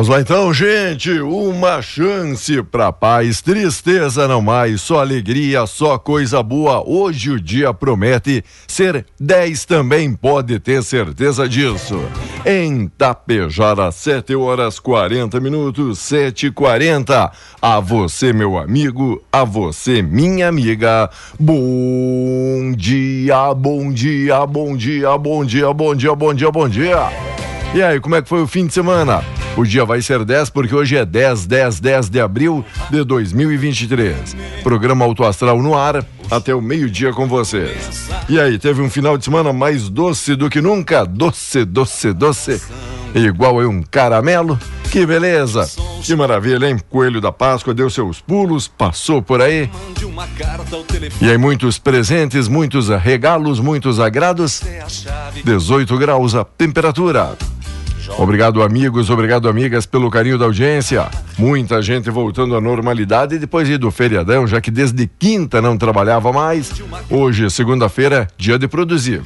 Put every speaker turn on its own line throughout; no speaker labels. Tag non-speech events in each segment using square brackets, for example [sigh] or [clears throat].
Vamos
lá então, gente. Uma chance pra paz, tristeza não mais, só alegria, só coisa boa. Hoje o dia promete ser 10 também, pode ter certeza disso. Em Tapejara, 7 horas 40 minutos, 7 e 40 A você, meu amigo, a você, minha amiga. Bom dia, bom dia, bom dia, bom dia, bom dia, bom dia, bom dia. E aí, como é que foi o fim de semana? O dia vai ser 10 porque hoje é 10, 10, 10 de abril de 2023. Programa Auto Astral no ar até o meio-dia com vocês. E aí, teve um final de semana mais doce do que nunca? Doce, doce, doce. Igual a um caramelo? Que beleza! Que maravilha, hein? Coelho da Páscoa deu seus pulos, passou por aí. E aí, muitos presentes, muitos regalos, muitos agrados. 18 graus a temperatura. Obrigado, amigos, obrigado, amigas, pelo carinho da audiência. Muita gente voltando à normalidade depois do feriadão, já que desde quinta não trabalhava mais. Hoje, segunda-feira, dia de produzir.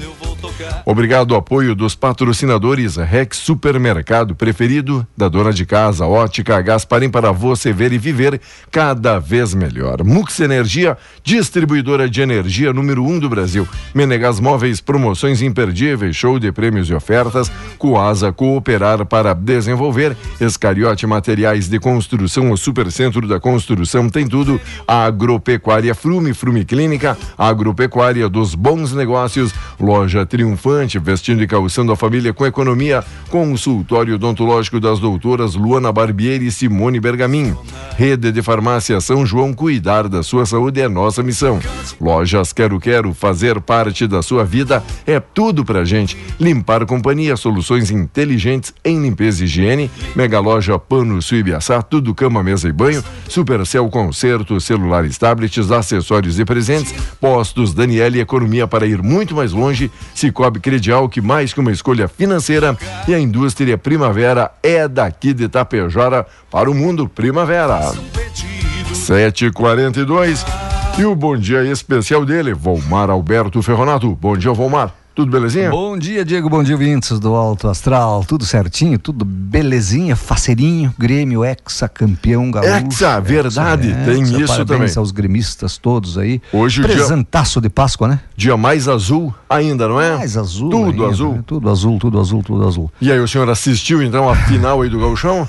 Obrigado ao apoio dos patrocinadores Rex Supermercado preferido da dona de casa, Ótica Gasparim para você ver e viver cada vez melhor. Mux Energia, distribuidora de energia número um do Brasil. Menegas Móveis, promoções imperdíveis, show de prêmios e ofertas. Coasa Para desenvolver. Escariote Materiais de Construção, o Supercentro da Construção tem tudo. Agropecuária Frume, Frume Clínica, Agropecuária dos Bons Negócios, Loja Triunfante, vestindo e calçando a família com economia. Consultório odontológico das doutoras Luana Barbieri e Simone Bergamin. Rede de Farmácia São João, cuidar da sua saúde é nossa missão. Lojas Quero Quero, fazer parte da sua vida é tudo pra gente. Limpar Companhia, soluções inteligentes em limpeza e higiene. Mega Loja Pano Suibiaçá, tudo cama, mesa e banho. Supercel Concerto, celulares, tablets, acessórios e presentes. Postos Daniele Economia para ir muito mais longe. Cicobi Credial, que mais que uma escolha financeira. E a indústria Primavera é daqui de Tapejara para o mundo Primavera. 7h42. E o bom dia especial dele, Volmar Alberto Ferronato. Bom dia, Volmar. Tudo belezinha?
Bom dia, Diego. Bom dia, vintes do Alto Astral. Tudo certinho, tudo belezinha, faceirinho. Grêmio, hexa, campeão gaúcho.
Hexa, verdade, hexa, tem hexa, isso também.
aos gremistas todos aí.
Hoje
o Presentaço dia, de Páscoa, né?
Dia mais azul ainda, não é?
Mais azul.
Tudo
ainda,
azul.
Né? Tudo azul, tudo azul, tudo azul.
E aí, o senhor assistiu então a final aí do gauchão?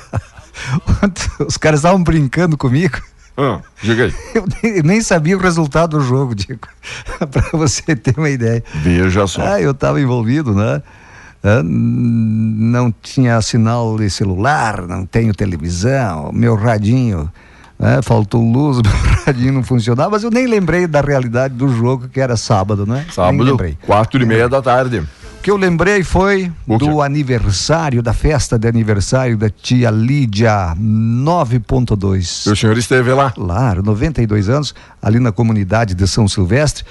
[laughs]
Os caras estavam brincando comigo.
Ah, diga aí. [laughs]
Eu nem, nem, sabia o resultado do jogo, Diego. [laughs] para você ter uma ideia.
Veja só.
Ah, eu estava envolvido, né? Ah, não tinha sinal de celular, não tenho televisão, meu radinho. Né? Faltou luz, [laughs] meu radinho não funcionava, mas eu nem lembrei da realidade do jogo que era sábado, né?
Sábado, quatro e meia da tarde.
O que eu lembrei foi do aniversário, da festa de aniversário da tia Lídia 9.2.
O senhor esteve lá?
Claro, 92 anos, ali na comunidade de São Silvestre.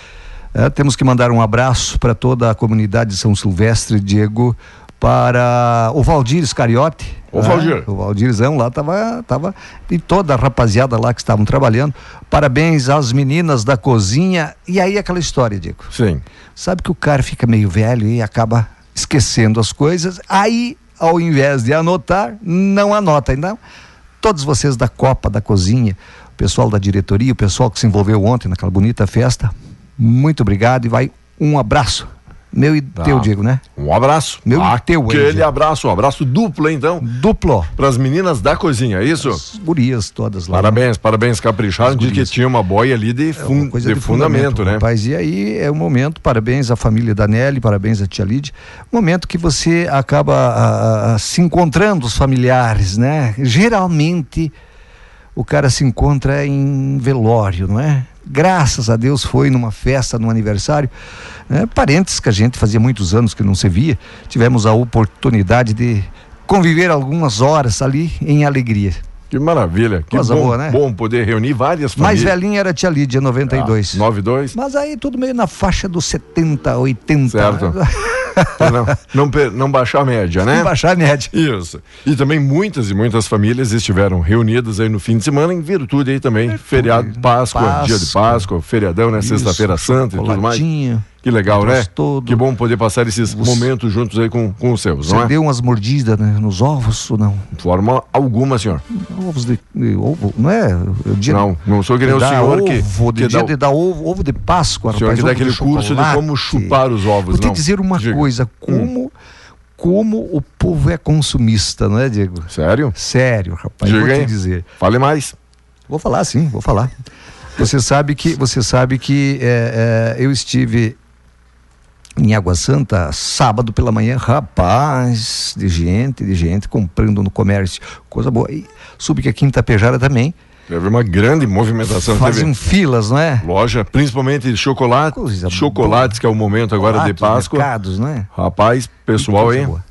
É, temos que mandar um abraço para toda a comunidade de São Silvestre, Diego, para o Valdir Iscariote.
O Valdir.
Né? O Valdirzão lá tava, tava e toda a rapaziada lá que estavam trabalhando. Parabéns às meninas da cozinha. E aí aquela história, Diego.
Sim.
Sabe que o cara fica meio velho e acaba esquecendo as coisas. Aí, ao invés de anotar, não anota. Então, todos vocês da Copa, da cozinha, o pessoal da diretoria, o pessoal que se envolveu ontem naquela bonita festa, muito obrigado e vai um abraço meu e tá. teu, Diego, né?
Um abraço.
Meu
Aquele
e teu,
Aquele abraço, um abraço duplo, então.
Duplo.
Para as meninas da cozinha, é isso?
As gurias todas lá.
Parabéns, né? parabéns, capricharam de que tinha uma boia ali de, fun
é
de, de, fundamento, fundamento né?
Rapaz, e aí é o momento, parabéns à família da Nelly, parabéns à tia Lide, momento que você acaba a, a, se encontrando os familiares, né? Geralmente o cara se encontra em velório, não é? Graças a Deus foi numa festa, num aniversário. Né? Parentes que a gente fazia muitos anos que não se via, tivemos a oportunidade de conviver algumas horas ali em alegria.
Que maravilha. Que
Coisa
bom,
boa, né?
bom poder reunir várias
Mais
famílias.
velhinha era a tia Lídia, 92.
Ah, 92.
Mas aí tudo meio na faixa dos 70, 80.
Certo. não, não, não, baixar a média, né?
Não baixar a média.
Isso. E também muitas e muitas famílias estiveram reunidas aí no fim de semana em virtude aí também, virtude. feriado de Páscoa, Páscoa, dia de Páscoa, feriadão, né? Sexta-feira Santa e tudo mais. Que legal, né?
Todo.
Que bom poder passar esses os... momentos juntos aí com, com os seus,
Você
não é?
deu umas mordidas né, nos ovos ou não?
De forma alguma, senhor.
Ovos de, de ovo, não é?
Dia não, não sou que nem o senhor
ovo,
que...
De
que
dia
dá...
de dar ovo, ovo de Páscoa.
O senhor
rapaz,
que dá aquele curso de como chupar os ovos,
Vou te
não.
dizer uma
Diga.
coisa, como... Hum. Como o povo é consumista, não é, Diego?
Sério?
Sério, rapaz.
Diga
vou te dizer.
Fale mais.
Vou falar sim, vou falar. Você sabe que, você sabe que é, é, eu estive em Água Santa sábado pela manhã, rapaz, de gente, de gente comprando no comércio, coisa boa. E soube que aqui em Tapejara também.
Teve uma grande movimentação.
Fazem
teve
filas, não é?
Loja, principalmente de chocolate,
Coisa
chocolates, que é o momento agora de Páscoa.
mercados, não é?
Rapaz, pessoal aí,
boa.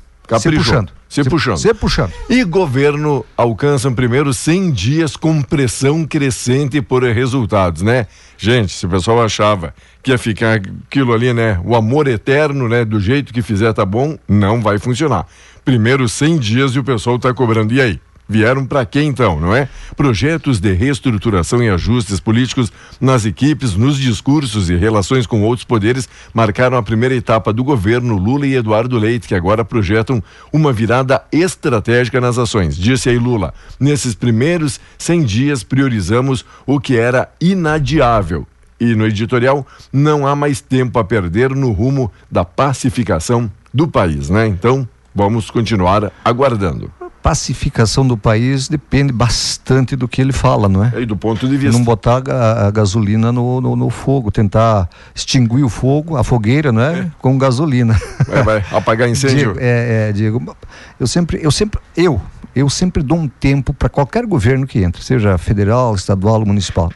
Caprichou.
Se puxando.
se, se puxando.
Se puxando.
E governo alcançam primeiro 100 dias com pressão crescente por resultados, né? Gente, se o pessoal achava que ia ficar aquilo ali, né? O amor eterno, né? Do jeito que fizer tá bom, não vai funcionar. Primeiro 100 dias e o pessoal tá cobrando. E aí? Vieram para quê então, não é? Projetos de reestruturação e ajustes políticos nas equipes, nos discursos e relações com outros poderes marcaram a primeira etapa do governo Lula e Eduardo Leite, que agora projetam uma virada estratégica nas ações. Disse aí Lula: nesses primeiros 100 dias priorizamos o que era inadiável. E no editorial, não há mais tempo a perder no rumo da pacificação do país, né? Então, vamos continuar aguardando
pacificação do país depende bastante do que ele fala, não é?
E do ponto de vista.
Não botar a, a gasolina no, no, no, fogo, tentar extinguir o fogo, a fogueira, não é? é. Com gasolina.
É, vai apagar incêndio. [laughs]
Diego, é, é, Diego, eu sempre, eu sempre, eu, eu sempre dou um tempo para qualquer governo que entre, seja federal, estadual municipal.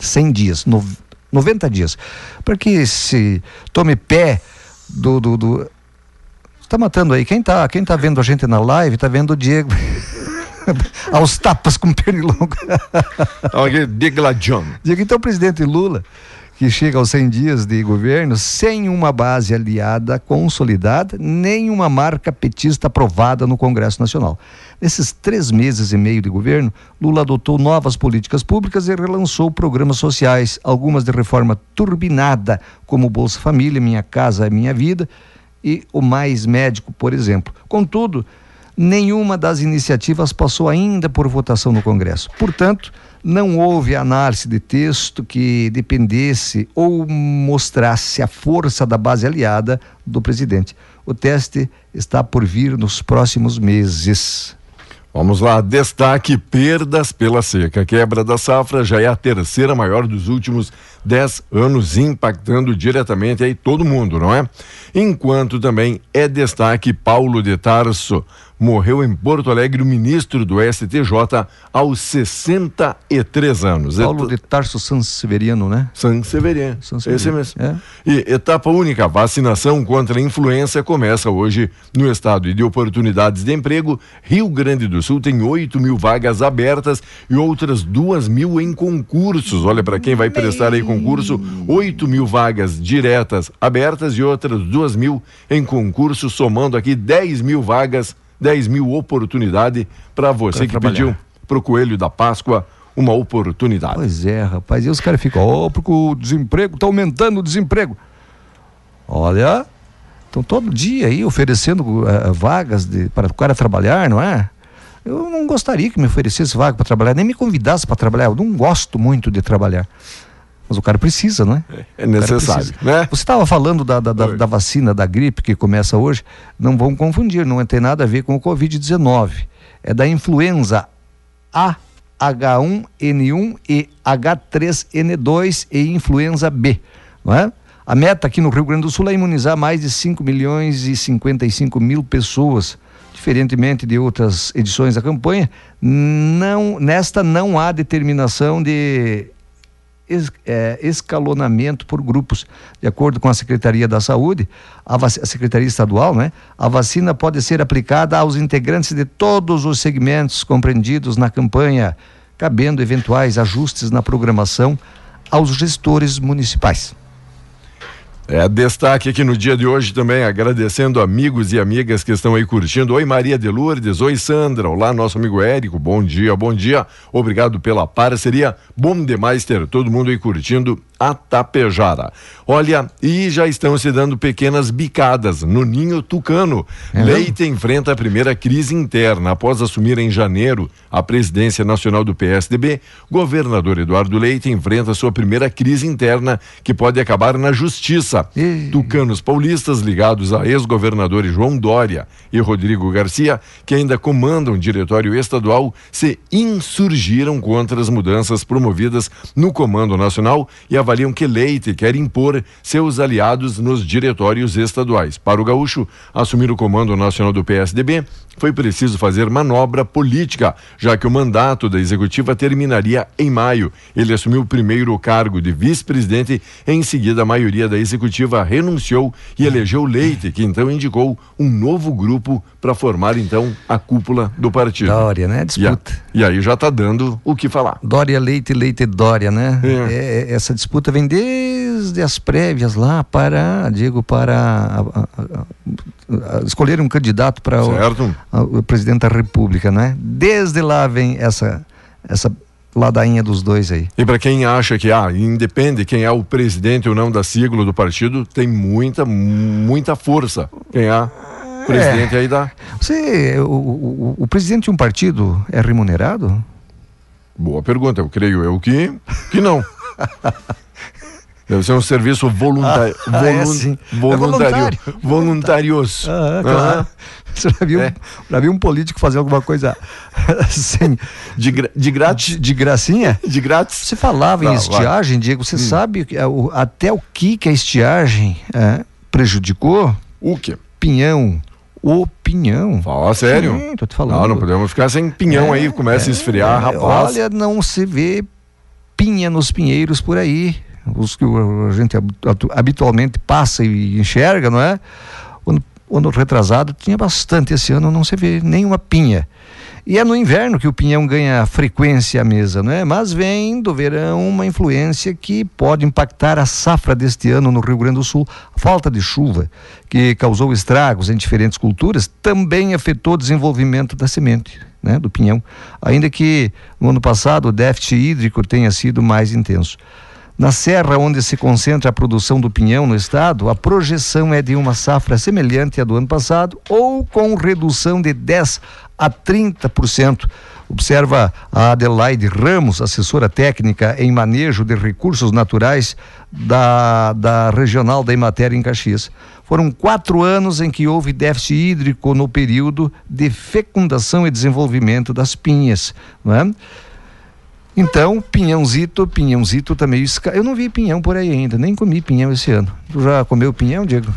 100 dias, no, 90 dias, para que se tome pé do, do, do Tá matando aí. Quem tá, quem tá vendo a gente na live, tá vendo o Diego. [laughs] aos tapas com pernilongo. [laughs]
Diego
Diego, então o presidente Lula, que chega aos 100 dias de governo sem uma base aliada consolidada, nem uma marca petista aprovada no Congresso Nacional. Nesses três meses e meio de governo, Lula adotou novas políticas públicas e relançou programas sociais, algumas de reforma turbinada, como Bolsa Família, Minha Casa, Minha Vida, e o Mais Médico, por exemplo. Contudo, nenhuma das iniciativas passou ainda por votação no Congresso. Portanto, não houve análise de texto que dependesse ou mostrasse a força da base aliada do presidente. O teste está por vir nos próximos meses.
Vamos lá, destaque perdas pela seca. Quebra da safra já é a terceira maior dos últimos 10 anos, impactando diretamente aí todo mundo, não é? Enquanto também é destaque Paulo de Tarso, morreu em Porto Alegre o ministro do STJ aos 63 anos.
Paulo de Tarso Sanseveriano, né?
Sanseveriano, esse mesmo. É. E etapa única, vacinação contra a influenza começa hoje no estado. E de oportunidades de emprego, Rio Grande do Sul tem 8 mil vagas abertas e outras 2 mil em concursos. Olha, para quem vai prestar aí concurso, 8 mil vagas diretas abertas e outras 2 mil em concurso, somando aqui 10 mil vagas 10 mil oportunidade para você pra que trabalhar. pediu para o Coelho da Páscoa uma oportunidade.
Pois é, rapaz. E os caras ficam, ó, oh, porque o desemprego está aumentando o desemprego. Olha, estão todo dia aí oferecendo uh, vagas de, para o cara trabalhar, não é? Eu não gostaria que me oferecesse vaga para trabalhar, nem me convidasse para trabalhar. Eu não gosto muito de trabalhar. Mas o cara precisa, não é?
É necessário, né?
Você estava falando da, da, da, da, vacina da gripe que começa hoje. Não vão confundir, não tem nada a ver com o Covid-19. É da influenza A, H1N1 e H3N2 e influenza B, não é? A meta aqui no Rio Grande do Sul é imunizar mais de 5 milhões e 55 mil pessoas. Diferentemente de outras edições da campanha, não, nesta não há determinação de escalonamento por grupos. De acordo com a Secretaria da Saúde, a, a, Secretaria Estadual, né, a vacina pode ser aplicada aos integrantes de todos os segmentos compreendidos na campanha, cabendo eventuais ajustes na programação aos gestores municipais.
É, destaque aqui no dia de hoje também, agradecendo amigos e amigas que estão aí curtindo. Oi, Maria de Lourdes. Oi, Sandra. Olá, nosso amigo Érico. Bom dia, bom dia. Obrigado pela parceria. Bom demais ter todo mundo aí curtindo a Tapejara. Olha, e já estão se dando pequenas bicadas no ninho tucano. É Leite enfrenta a primeira crise interna após assumir em janeiro a presidência nacional do PSDB. Governador Eduardo Leite enfrenta sua primeira crise interna que pode acabar na justiça. E... Tucanos paulistas ligados a ex-governadores João Dória e Rodrigo Garcia, que ainda comandam o diretório estadual, se insurgiram contra as mudanças promovidas no Comando Nacional e avaliam que Leite quer impor seus aliados nos diretórios estaduais. Para o Gaúcho, assumir o comando nacional do PSDB foi preciso fazer manobra política, já que o mandato da executiva terminaria em maio. Ele assumiu o primeiro cargo de vice-presidente, em seguida a maioria da executiva executiva renunciou e elegeu Leite, que então indicou um novo grupo para formar então a cúpula do partido.
Dória, né? Disputa.
E, e aí já está dando o que falar.
Dória, Leite, Leite, Dória, né?
É.
É, é, essa disputa vem desde as prévias lá para, digo, para a, a, a, escolher um candidato para o, o, presidente da República, né? Desde lá vem essa essa ladainha dos dois aí.
E para quem acha que ah, independe quem é o presidente ou não da sigla do partido, tem muita muita força. Quem é presidente é. aí dá.
Você, o, o, o, presidente de um partido é remunerado?
Boa pergunta, eu creio eu que, que não. [laughs] Deve ser um serviço voluntário.
Ah, é,
voluntário. É voluntarioso.
Ah, claro. [laughs] Você já viu, é. já viu um político fazer alguma coisa sem, [laughs]
de, gra, de grátis?
De, de, gracinha?
De grátis?
Você falava em estiagem, vai. Diego, você hum. sabe até o que, que a estiagem é, prejudicou?
O quê?
Pinhão. O pinhão.
Fala sério.
Sim, tô te falando.
Não, não podemos ficar sem pinhão é, aí, começa a esfriar, é, rapaz.
Olha, não se vê pinha nos pinheiros por aí os que a gente habitualmente passa e enxerga, não é? O ano, o ano retrasado tinha bastante, esse ano não se vê nenhuma pinha. E é no inverno que o pinhão ganha frequência à mesa, não é? Mas vem do verão uma influência que pode impactar a safra deste ano no Rio Grande do Sul. A falta de chuva, que causou estragos em diferentes culturas, também afetou o desenvolvimento da semente, né, do pinhão. Ainda que no ano passado o déficit hídrico tenha sido mais intenso. Na serra onde se concentra a produção do pinhão no estado, a projeção é de uma safra semelhante à do ano passado ou com redução de 10 a 30%. Observa a Adelaide Ramos, assessora técnica em manejo de recursos naturais da, da Regional da Imatéria em Caxias. Foram quatro anos em que houve déficit hídrico no período de fecundação e desenvolvimento das pinhas. Não é? Então, pinhãozito, pinhãozito também. Esca... Eu não vi pinhão por aí ainda, nem comi pinhão esse ano. Tu já comeu pinhão, Diego?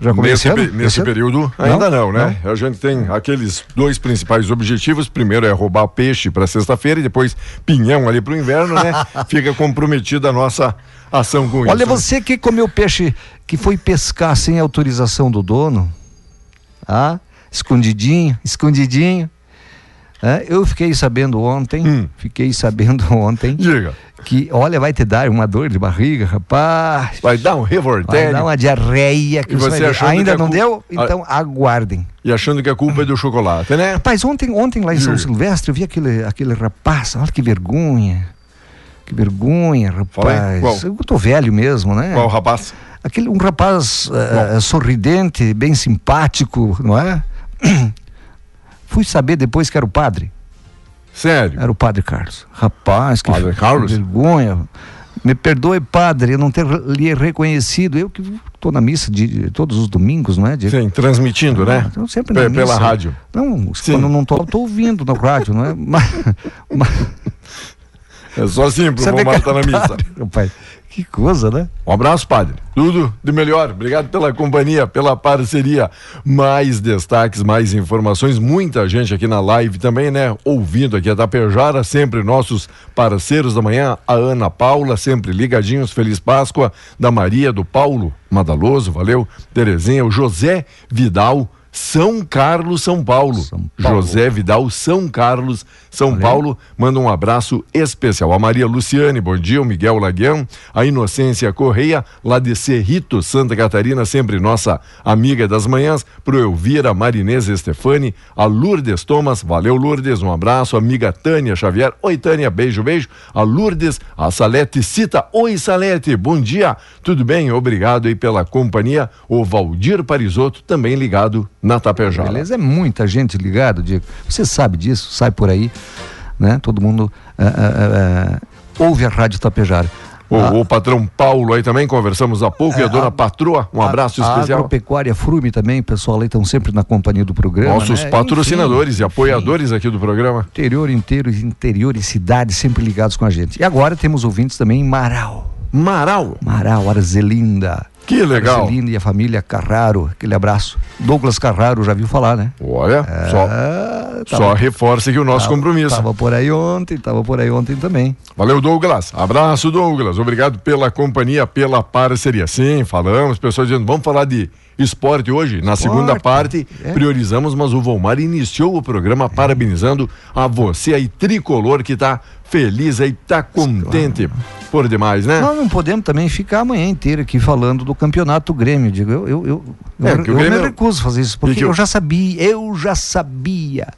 Já comeu nesse, esse, nesse período ainda não, não né? Não? A gente tem aqueles dois principais objetivos. Primeiro é roubar peixe para sexta-feira e depois pinhão ali para o inverno, né? [laughs] Fica comprometida a nossa ação com
Olha,
isso.
Olha, você que comeu peixe que foi pescar sem autorização do dono, ah, escondidinho, escondidinho. É, eu fiquei sabendo ontem, hum. fiquei sabendo [laughs] ontem.
Diga.
Que, olha, vai te dar uma dor de barriga, rapaz.
Vai dar um revoltério.
Vai dar uma diarreia. Que você, você Ainda não deu? Então ah. aguardem.
E achando que a culpa é do chocolate, né?
Rapaz, ontem, ontem lá em São Silvestre eu vi aquele, aquele rapaz, olha que vergonha. Que vergonha, rapaz. Eu tô velho mesmo, né?
Qual rapaz?
Aquele, um rapaz uh, sorridente, bem simpático, não é? [clears throat] Fui saber depois que era o padre.
Sério?
Era o padre Carlos. Rapaz, que
padre Carlos?
vergonha. Me perdoe, padre, eu não ter lhe reconhecido. Eu que estou na missa de, todos os domingos, não é? De...
Sim, transmitindo, né?
Então, sempre na
Pela rádio.
Não, Sim. quando não estou, estou ouvindo no rádio, não é? [laughs] Mas,
mas... É só assim, pro Vomar estar na missa. [laughs]
Rapaz, que coisa, né?
Um abraço, padre. Tudo de melhor. Obrigado pela companhia, pela parceria. Mais destaques, mais informações. Muita gente aqui na live também, né? Ouvindo aqui a Tapejara, sempre nossos parceiros da manhã. A Ana Paula, sempre ligadinhos. Feliz Páscoa. Da Maria, do Paulo Madaloso, valeu. Terezinha, o José Vidal. São Carlos, São Paulo. São Paulo. José Vidal, São Carlos, São Valeu. Paulo. Manda um abraço especial. A Maria Luciane, bom dia. O Miguel Laguião. A Inocência Correia, lá de Cerrito, Santa Catarina, sempre nossa amiga das manhãs. Pro Elvira Marinês Estefani. A Lourdes Thomas, valeu Lourdes, um abraço. Amiga Tânia Xavier. Oi Tânia, beijo, beijo. A Lourdes, a Salete Cita. Oi Salete, bom dia. Tudo bem? Obrigado aí pela companhia. O Valdir Parisotto, também ligado na Tapejara.
Beleza, é muita gente ligada, Diego. Você sabe disso, sai por aí, né? Todo mundo uh, uh, uh, ouve a Rádio Tapejara.
O, a, o, patrão Paulo aí também, conversamos há pouco, é, e a dona a, Patroa, um abraço a, especial. A
Agropecuária Frume também, pessoal aí estão sempre na companhia do programa.
Nossos né? patrocinadores enfim, e apoiadores enfim, aqui do programa.
Interior inteiro, interior e cidades sempre ligados com a gente. E agora temos ouvintes também em Marau.
Marau?
Marau, Arzelinda.
Que legal.
Marcelino e a família Carraro, aquele abraço. Douglas Carraro, já viu falar, né?
Olha, é, só. Tava, Só reforça que o nosso
tava,
compromisso.
Estava por aí ontem, estava por aí ontem também.
Valeu, Douglas. Abraço, Douglas. Obrigado pela companhia, pela parceria. Sim, falamos, pessoas dizendo, vamos falar de esporte hoje. Na esporte, segunda parte, é. priorizamos, mas o Volmar iniciou o programa parabenizando a você aí, tricolor, que está feliz aí, tá contente por demais, né?
Nós não podemos também ficar a manhã inteira aqui falando do campeonato Grêmio. Digo, eu, eu, eu, é, eu, eu me recuso a fazer isso, porque eu... eu já sabia, eu já sabia,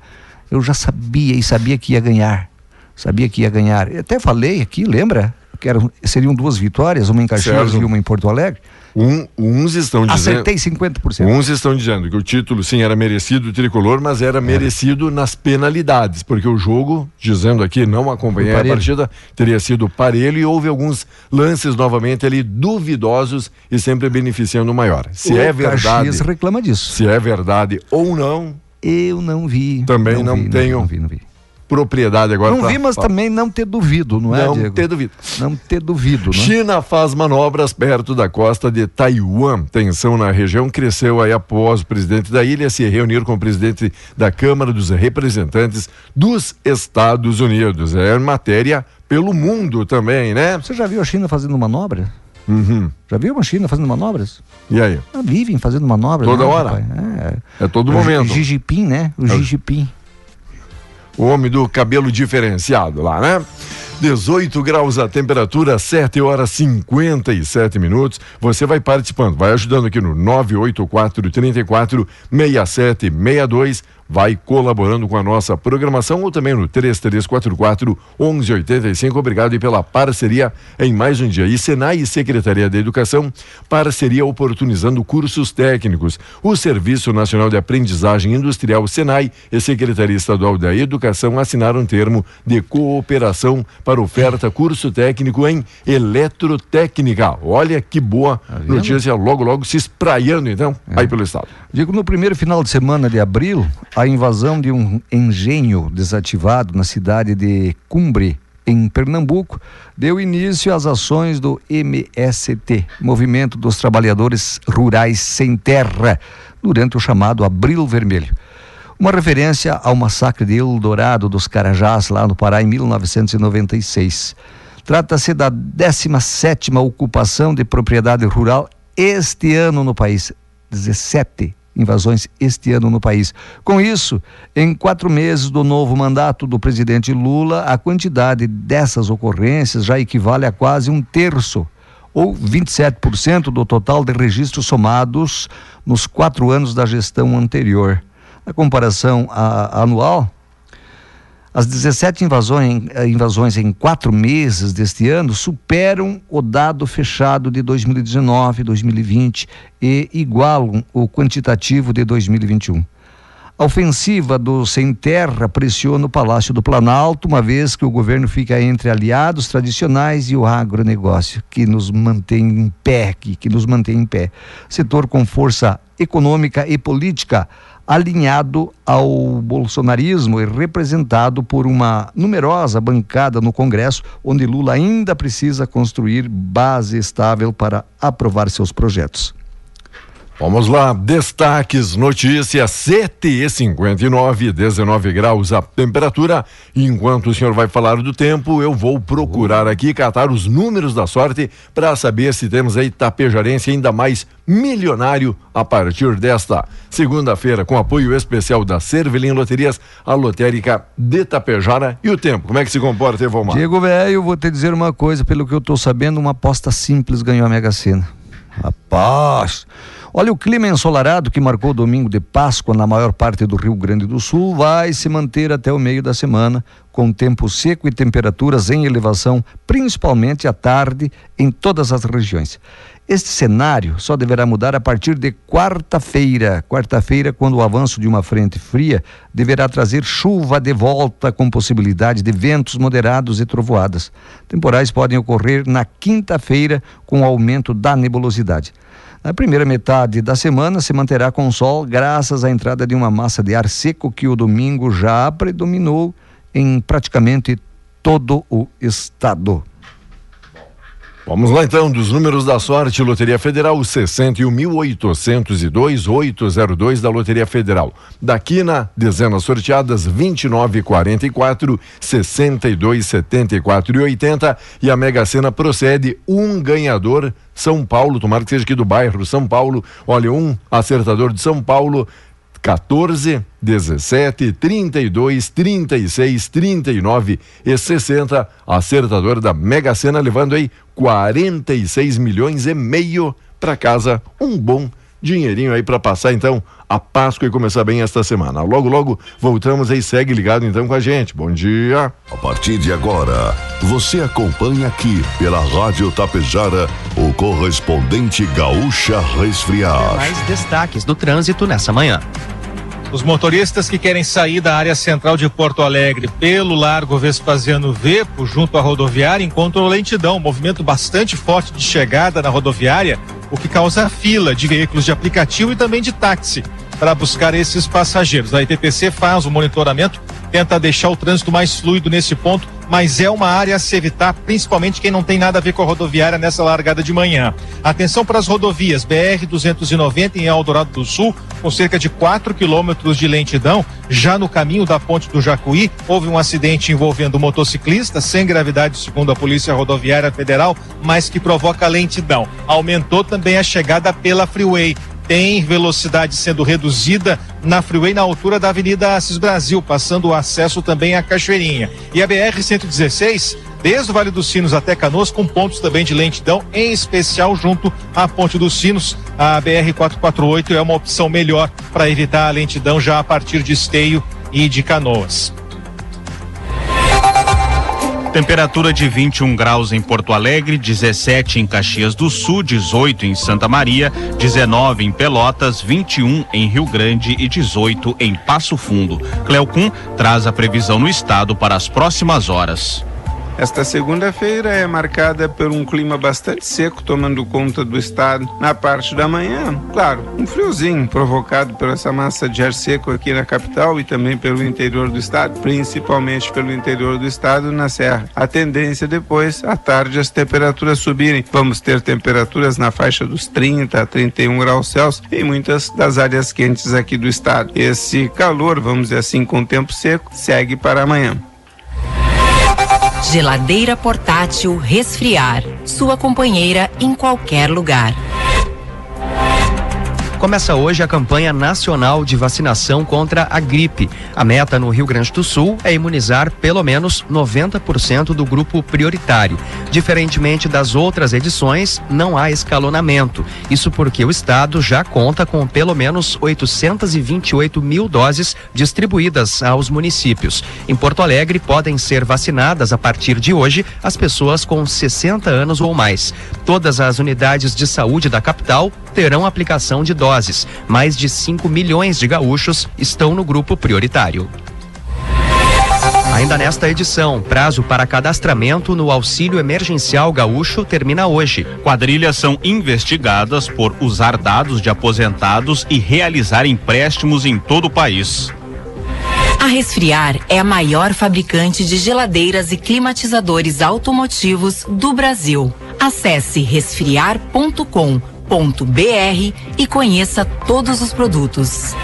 eu já sabia e sabia que ia ganhar. Sabia que ia ganhar. Eu até falei aqui, lembra? Que eram, seriam duas vitórias, uma em Caxias certo. e uma em Porto Alegre.
Um, uns estão dizendo.
Acertei 50%.
Uns estão dizendo que o título, sim, era merecido tricolor, mas era, era. merecido nas penalidades, porque o jogo, dizendo aqui, não acompanhei a partida, teria sido parelho e houve alguns lances novamente ali duvidosos e sempre beneficiando o maior. Se o é verdade. Caxias
reclama disso.
Se é verdade ou não.
Eu não vi.
Também não, não vi, tenho. Não, não vi, não vi propriedade agora.
Não pra, vi, mas pra... também não ter duvido, não, é,
Não ter duvido.
Não ter duvido, né?
China faz manobras perto da costa de Taiwan. Tensão na região cresceu aí após o presidente da ilha se reunir com o presidente da Câmara dos Representantes dos Estados Unidos. É matéria pelo mundo também, né?
Você já viu a China fazendo manobra?
Uhum.
Já viu uma China fazendo manobras?
E aí?
Ah, vivem fazendo manobras.
Toda né, hora? É, é todo momento.
O Xi Jinping, né? O Xi Jinping
o homem do cabelo diferenciado lá, né? 18 graus a temperatura, 7 horas 57 minutos. Você vai participando, vai ajudando aqui no 984 34 6762 vai colaborando com a nossa programação ou também no 3344 1185. Obrigado e pela parceria em mais um dia. E Senai e Secretaria da Educação, parceria oportunizando cursos técnicos. O Serviço Nacional de Aprendizagem Industrial Senai e Secretaria Estadual da Educação assinaram um termo de cooperação para oferta curso técnico em eletrotécnica. Olha que boa tá notícia, logo logo se espraiando então é. aí pelo estado.
Digo, no primeiro final de semana de abril, a invasão de um engenho desativado na cidade de Cumbre, em Pernambuco, deu início às ações do MST, Movimento dos Trabalhadores Rurais Sem Terra, durante o chamado Abril Vermelho. Uma referência ao massacre de Eldorado dos Carajás, lá no Pará, em 1996. Trata-se da 17 ocupação de propriedade rural este ano no país. 17 invasões este ano no país. Com isso, em quatro meses do novo mandato do presidente Lula, a quantidade dessas ocorrências já equivale a quase um terço, ou 27% do total de registros somados nos quatro anos da gestão anterior. Na comparação a, anual, as 17 invasões, eh, invasões em quatro meses deste ano superam o dado fechado de 2019, 2020 e igualam o quantitativo de 2021. A ofensiva do Sem Terra pressiona o Palácio do Planalto, uma vez que o governo fica entre aliados tradicionais e o agronegócio, que nos mantém em pé, que nos mantém em pé. Setor com força econômica e política alinhado ao bolsonarismo e representado por uma numerosa bancada no Congresso, onde Lula ainda precisa construir base estável para aprovar seus projetos.
Vamos lá, destaques, notícias, CTE 59, 19 graus a temperatura. Enquanto o senhor vai falar do tempo, eu vou procurar aqui catar os números da sorte para saber se temos aí tapejarense ainda mais milionário a partir desta segunda-feira, com apoio especial da Cervelim Loterias, a lotérica de Tapejara. E o tempo, como é que se comporta, Evomar?
Diego, velho, vou te dizer uma coisa, pelo que eu estou sabendo, uma aposta simples ganhou a Mega Sena. Rapaz! Olha, o clima ensolarado que marcou o domingo de Páscoa na maior parte do Rio Grande do Sul vai se manter até o meio da semana, com tempo seco e temperaturas em elevação, principalmente à tarde, em todas as regiões. Este cenário só deverá mudar a partir de quarta-feira. Quarta-feira, quando o avanço de uma frente fria deverá trazer chuva de volta com possibilidade de ventos moderados e trovoadas. Temporais podem ocorrer na quinta-feira com aumento da nebulosidade. Na primeira metade da semana se manterá com sol, graças à entrada de uma massa de ar seco que o domingo já predominou em praticamente todo o estado.
Vamos lá então, dos números da sorte, Loteria Federal 61.802, 802 da Loteria Federal. Daqui na dezenas sorteadas 29, 44, 62, 74 e 80 e a Mega Sena procede um ganhador São Paulo, tomara que seja aqui do bairro São Paulo. Olha, um acertador de São Paulo 14, 17, 32, 36, 39 e 60. Acertador da Mega Sena levando aí 46 milhões e meio para casa. Um bom dinheirinho aí para passar então a Páscoa e começar bem esta semana. Logo, logo voltamos aí. Segue ligado então com a gente. Bom dia.
A partir de agora, você acompanha aqui pela Rádio Tapejara o correspondente Gaúcha Resfriar.
Mais destaques do trânsito nessa manhã.
Os motoristas que querem sair da área central de Porto Alegre pelo Largo Vespasiano Vepo, junto à rodoviária, encontram lentidão, movimento bastante forte de chegada na rodoviária, o que causa fila de veículos de aplicativo e também de táxi para buscar esses passageiros. A ITPC faz o monitoramento, tenta deixar o trânsito mais fluido nesse ponto mas é uma área a se evitar, principalmente quem não tem nada a ver com a rodoviária nessa largada de manhã. Atenção para as rodovias BR-290 em Eldorado do Sul, com cerca de 4 quilômetros de lentidão. Já no caminho da ponte do Jacuí, houve um acidente envolvendo motociclista, sem gravidade, segundo a Polícia Rodoviária Federal, mas que provoca lentidão. Aumentou também a chegada pela Freeway tem velocidade sendo reduzida na freeway na altura da Avenida Assis Brasil, passando o acesso também à Cachoeirinha. E a BR-116, desde o Vale dos Sinos até Canoas, com pontos também de lentidão, em especial junto à Ponte dos Sinos. A BR-448 é uma opção melhor para evitar a lentidão já a partir de Esteio e de Canoas.
Temperatura de 21 graus em Porto Alegre, 17 em Caxias do Sul, 18 em Santa Maria, 19 em Pelotas, 21 em Rio Grande e 18 em Passo Fundo. Cleocum traz a previsão no estado para as próximas horas.
Esta segunda-feira é marcada por um clima bastante seco tomando conta do estado. Na parte da manhã, claro, um friozinho provocado por essa massa de ar seco aqui na capital e também pelo interior do estado, principalmente pelo interior do estado na serra. A tendência depois, à tarde, as temperaturas subirem. Vamos ter temperaturas na faixa dos 30 a 31 graus Celsius em muitas das áreas quentes aqui do estado. Esse calor, vamos dizer assim, com tempo seco, segue para amanhã.
Geladeira portátil Resfriar. Sua companheira em qualquer lugar.
Começa hoje a campanha nacional de vacinação contra a gripe. A meta no Rio Grande do Sul é imunizar pelo menos 90% do grupo prioritário. Diferentemente das outras edições, não há escalonamento. Isso porque o estado já conta com pelo menos 828 mil doses distribuídas aos municípios. Em Porto Alegre, podem ser vacinadas a partir de hoje as pessoas com 60 anos ou mais. Todas as unidades de saúde da capital terão aplicação de doses. Mais de 5 milhões de gaúchos estão no grupo prioritário. Ainda nesta edição, prazo para cadastramento no auxílio emergencial gaúcho termina hoje.
Quadrilhas são investigadas por usar dados de aposentados e realizar empréstimos em todo o país.
A Resfriar é a maior fabricante de geladeiras e climatizadores automotivos do Brasil. Acesse resfriar.com e conheça todos os produtos.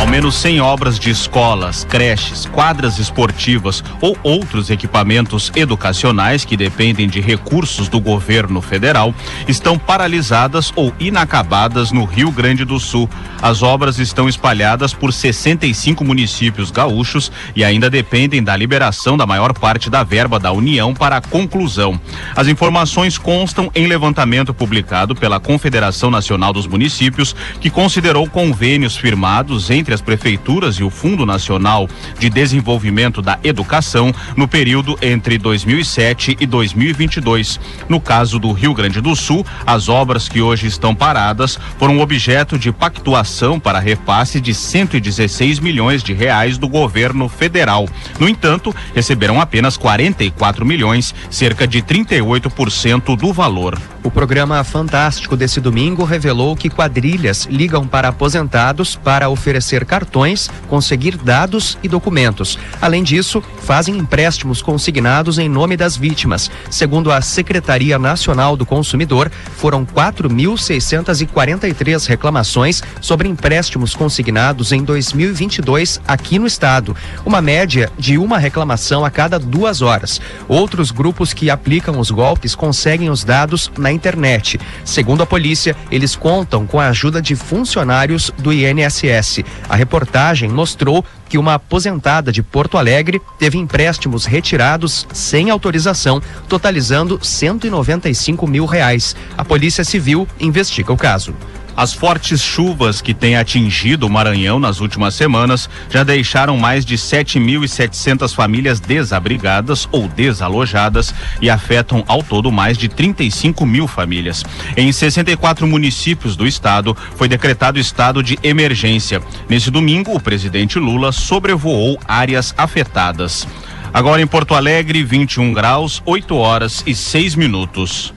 Ao menos 100 obras de escolas, creches, quadras esportivas ou outros equipamentos educacionais que dependem de recursos do governo federal estão paralisadas ou inacabadas no Rio Grande do Sul. As obras estão espalhadas por 65 municípios gaúchos e ainda dependem da liberação da maior parte da verba da União para a conclusão. As informações constam em levantamento publicado pela Confederação Nacional dos Municípios, que considerou convênios firmados entre entre as prefeituras e o Fundo Nacional de Desenvolvimento da Educação no período entre 2007 e 2022. No caso do Rio Grande do Sul, as obras que hoje estão paradas foram objeto de pactuação para repasse de 116 milhões de reais do governo federal. No entanto, receberam apenas 44 milhões, cerca de 38% do valor.
O programa Fantástico desse domingo revelou que quadrilhas ligam para aposentados para oferecer cartões, conseguir dados e documentos. Além disso, fazem empréstimos consignados em nome das vítimas. Segundo a Secretaria Nacional do Consumidor, foram 4.643 reclamações sobre empréstimos consignados em 2022 aqui no estado, uma média de uma reclamação a cada duas horas. Outros grupos que aplicam os golpes conseguem os dados na internet. Segundo a polícia, eles contam com a ajuda de funcionários do INSS. A reportagem mostrou que uma aposentada de Porto Alegre teve empréstimos retirados sem autorização, totalizando 195 mil reais. A Polícia Civil investiga o caso.
As fortes chuvas que têm atingido o Maranhão nas últimas semanas já deixaram mais de 7.700 famílias desabrigadas ou desalojadas e afetam ao todo mais de 35 mil famílias. Em 64 municípios do estado foi decretado estado de emergência. Nesse domingo, o presidente Lula sobrevoou áreas afetadas. Agora em Porto Alegre, 21 graus, 8 horas e 6 minutos.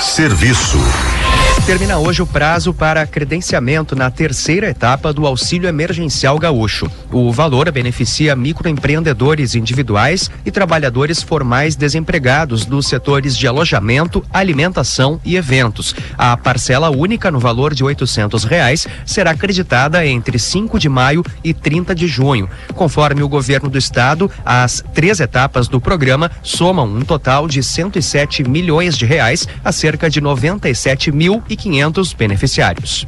Serviço.
Termina hoje o prazo para credenciamento na terceira etapa do Auxílio Emergencial Gaúcho. O valor beneficia microempreendedores individuais e trabalhadores formais desempregados dos setores de alojamento, alimentação e eventos. A parcela única no valor de R$ reais será acreditada entre 5 de maio e 30 de junho. Conforme o governo do estado, as três etapas do programa somam um total de 107 milhões de reais a cerca de 97 mil e 500 beneficiários.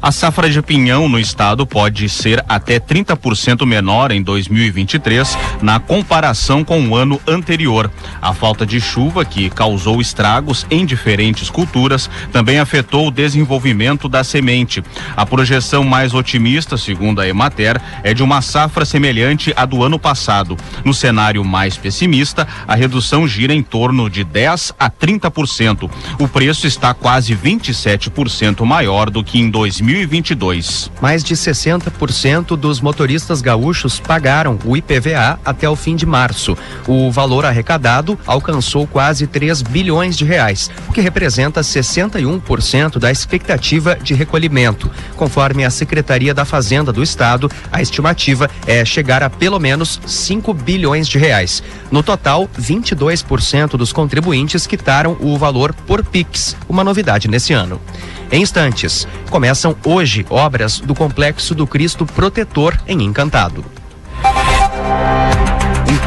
A safra de pinhão no estado pode ser até 30% menor em 2023 na comparação com o ano anterior. A falta de chuva, que causou estragos em diferentes culturas, também afetou o desenvolvimento da semente. A projeção mais otimista, segundo a Emater, é de uma safra semelhante à do ano passado. No cenário mais pessimista, a redução gira em torno de 10 a 30%. O preço está quase 27% maior do que em 2000 2022.
Mais de 60% dos motoristas gaúchos pagaram o IPVA até o fim de março. O valor arrecadado alcançou quase 3 bilhões de reais, o que representa 61% da expectativa de recolhimento. Conforme a Secretaria da Fazenda do Estado, a estimativa é chegar a pelo menos 5 bilhões de reais. No total, 22% dos contribuintes quitaram o valor por Pix, uma novidade nesse ano. Em instantes, começam hoje obras do Complexo do Cristo Protetor em Encantado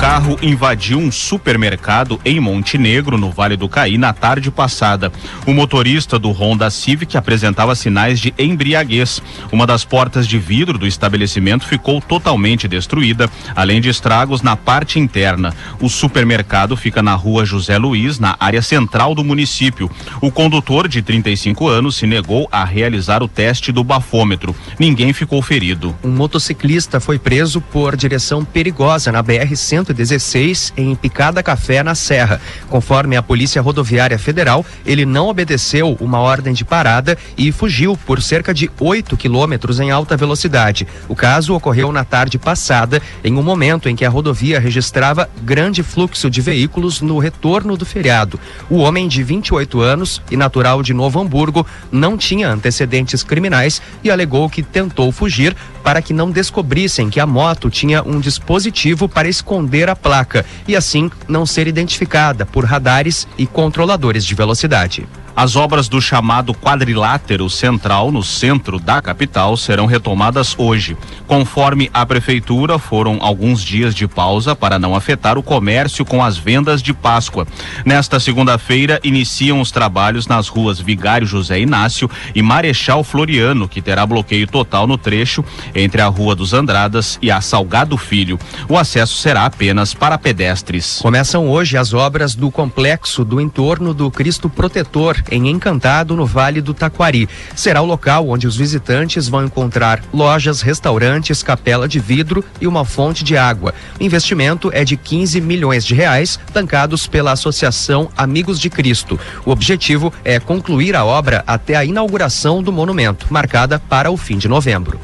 carro invadiu um supermercado em Montenegro, no Vale do Caí, na tarde passada. O motorista do Honda Civic apresentava sinais de embriaguez. Uma das portas de vidro do estabelecimento ficou totalmente destruída, além de estragos na parte interna. O supermercado fica na rua José Luiz, na área central do município. O condutor, de 35 anos, se negou a realizar o teste do bafômetro. Ninguém ficou ferido.
Um motociclista foi preso por direção perigosa na BR 100 116 em Picada Café, na Serra. Conforme a Polícia Rodoviária Federal, ele não obedeceu uma ordem de parada e fugiu por cerca de 8 quilômetros em alta velocidade. O caso ocorreu na tarde passada, em um momento em que a rodovia registrava grande fluxo de veículos no retorno do feriado. O homem de 28 anos e natural de Novo Hamburgo não tinha antecedentes criminais e alegou que tentou fugir para que não descobrissem que a moto tinha um dispositivo para esconder a placa e assim não ser identificada por radares e controladores de velocidade.
As obras do chamado quadrilátero central no centro da capital serão retomadas hoje. Conforme a prefeitura, foram alguns dias de pausa para não afetar o comércio com as vendas de Páscoa. Nesta segunda-feira, iniciam os trabalhos nas ruas Vigário José Inácio e Marechal Floriano, que terá bloqueio total no trecho entre a Rua dos Andradas e a Salgado Filho. O acesso será apenas para pedestres.
Começam hoje as obras do complexo do entorno do Cristo Protetor em Encantado, no Vale do Taquari. Será o local onde os visitantes vão encontrar lojas, restaurantes, capela de vidro e uma fonte de água. O investimento é de 15 milhões de reais, bancados pela Associação Amigos de Cristo. O objetivo é concluir a obra até a inauguração do monumento, marcada para o fim de novembro.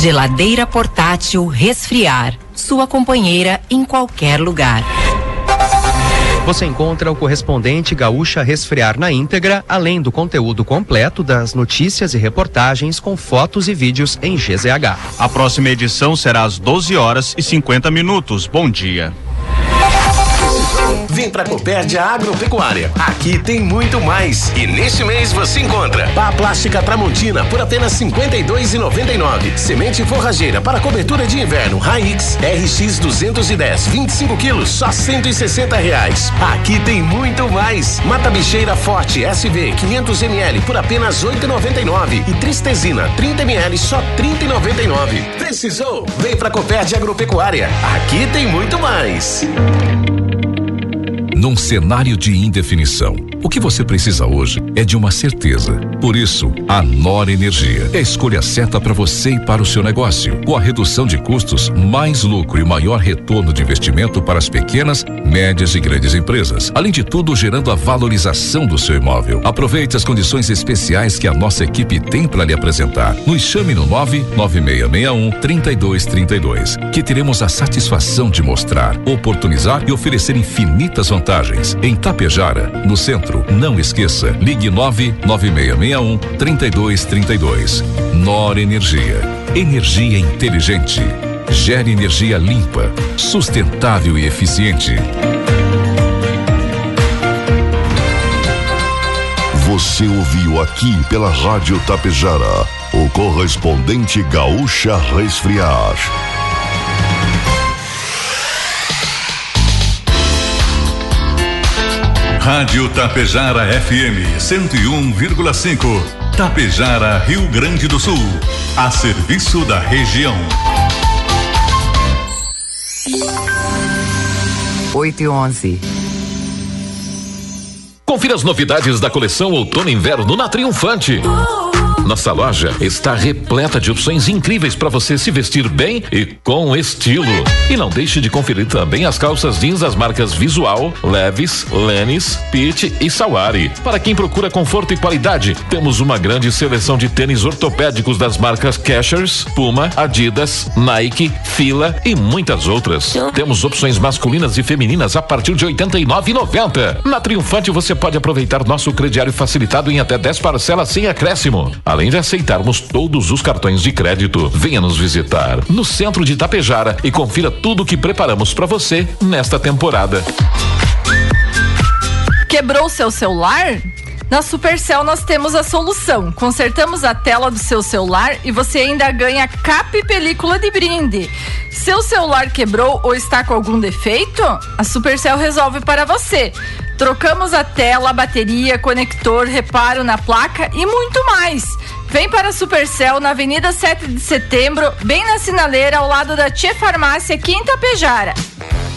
Geladeira portátil resfriar. Sua companheira em qualquer lugar.
Você encontra o correspondente Gaúcha Resfriar na íntegra, além do conteúdo completo das notícias e reportagens com fotos e vídeos em GZH.
A próxima edição será às 12 horas e 50 minutos. Bom dia.
Vem pra Copérdia Agropecuária. Aqui tem muito mais. E neste mês você encontra pá plástica Tramontina por apenas R$ 52,99. Semente forrageira para cobertura de inverno Raix RX 210, 25 quilos, só 160 reais. Aqui tem muito mais. Mata bicheira forte SV 500 ml por apenas 8,99 e tristezina 30 ml só 30,99. Precisou? Vem pra Copérdia Agropecuária. Aqui tem muito mais.
Num cenário de indefinição, o que você precisa hoje é de uma certeza. Por isso, a Nora Energia é a escolha certa para você e para o seu negócio. Com a redução de custos, mais lucro e maior retorno de investimento para as pequenas, médias e grandes empresas. Além de tudo, gerando a valorização do seu imóvel. Aproveite as condições especiais que a nossa equipe tem para lhe apresentar. Nos chame no 99661 3232, que teremos a satisfação de mostrar, oportunizar e oferecer infinitas vantagens. Em Tapejara, no centro, não esqueça, ligue 99661 3232. Nor Energia. Energia inteligente. Gere energia limpa, sustentável e eficiente.
Você ouviu aqui pela Rádio Tapejara o correspondente Gaúcha Resfriar.
Rádio Tapejara FM 101,5. Tapejara, Rio Grande do Sul. A serviço da região.
8 e 11.
Confira as novidades da coleção Outono e Inverno na Triunfante. Nossa loja está repleta de opções incríveis para você se vestir bem e com estilo. E não deixe de conferir também as calças jeans das marcas Visual, Levis, Lenis, Pitt e Sawari. Para quem procura conforto e qualidade, temos uma grande seleção de tênis ortopédicos das marcas Cashers, Puma, Adidas, Nike, Fila e muitas outras. Temos opções masculinas e femininas a partir de R$ 89,90. Na Triunfante você pode aproveitar nosso crediário facilitado em até 10 parcelas sem acréscimo. Além de aceitarmos todos os cartões de crédito, venha nos visitar no centro de Itapejara e confira tudo o que preparamos para você nesta temporada.
Quebrou seu celular? Na Supercell nós temos a solução. Consertamos a tela do seu celular e você ainda ganha capa e película de brinde. Seu celular quebrou ou está com algum defeito? A Supercell resolve para você. Trocamos a tela, bateria, conector, reparo na placa e muito mais. Vem para a Supercell na Avenida 7 de Setembro, bem na sinaleira ao lado da Tia Farmácia, aqui em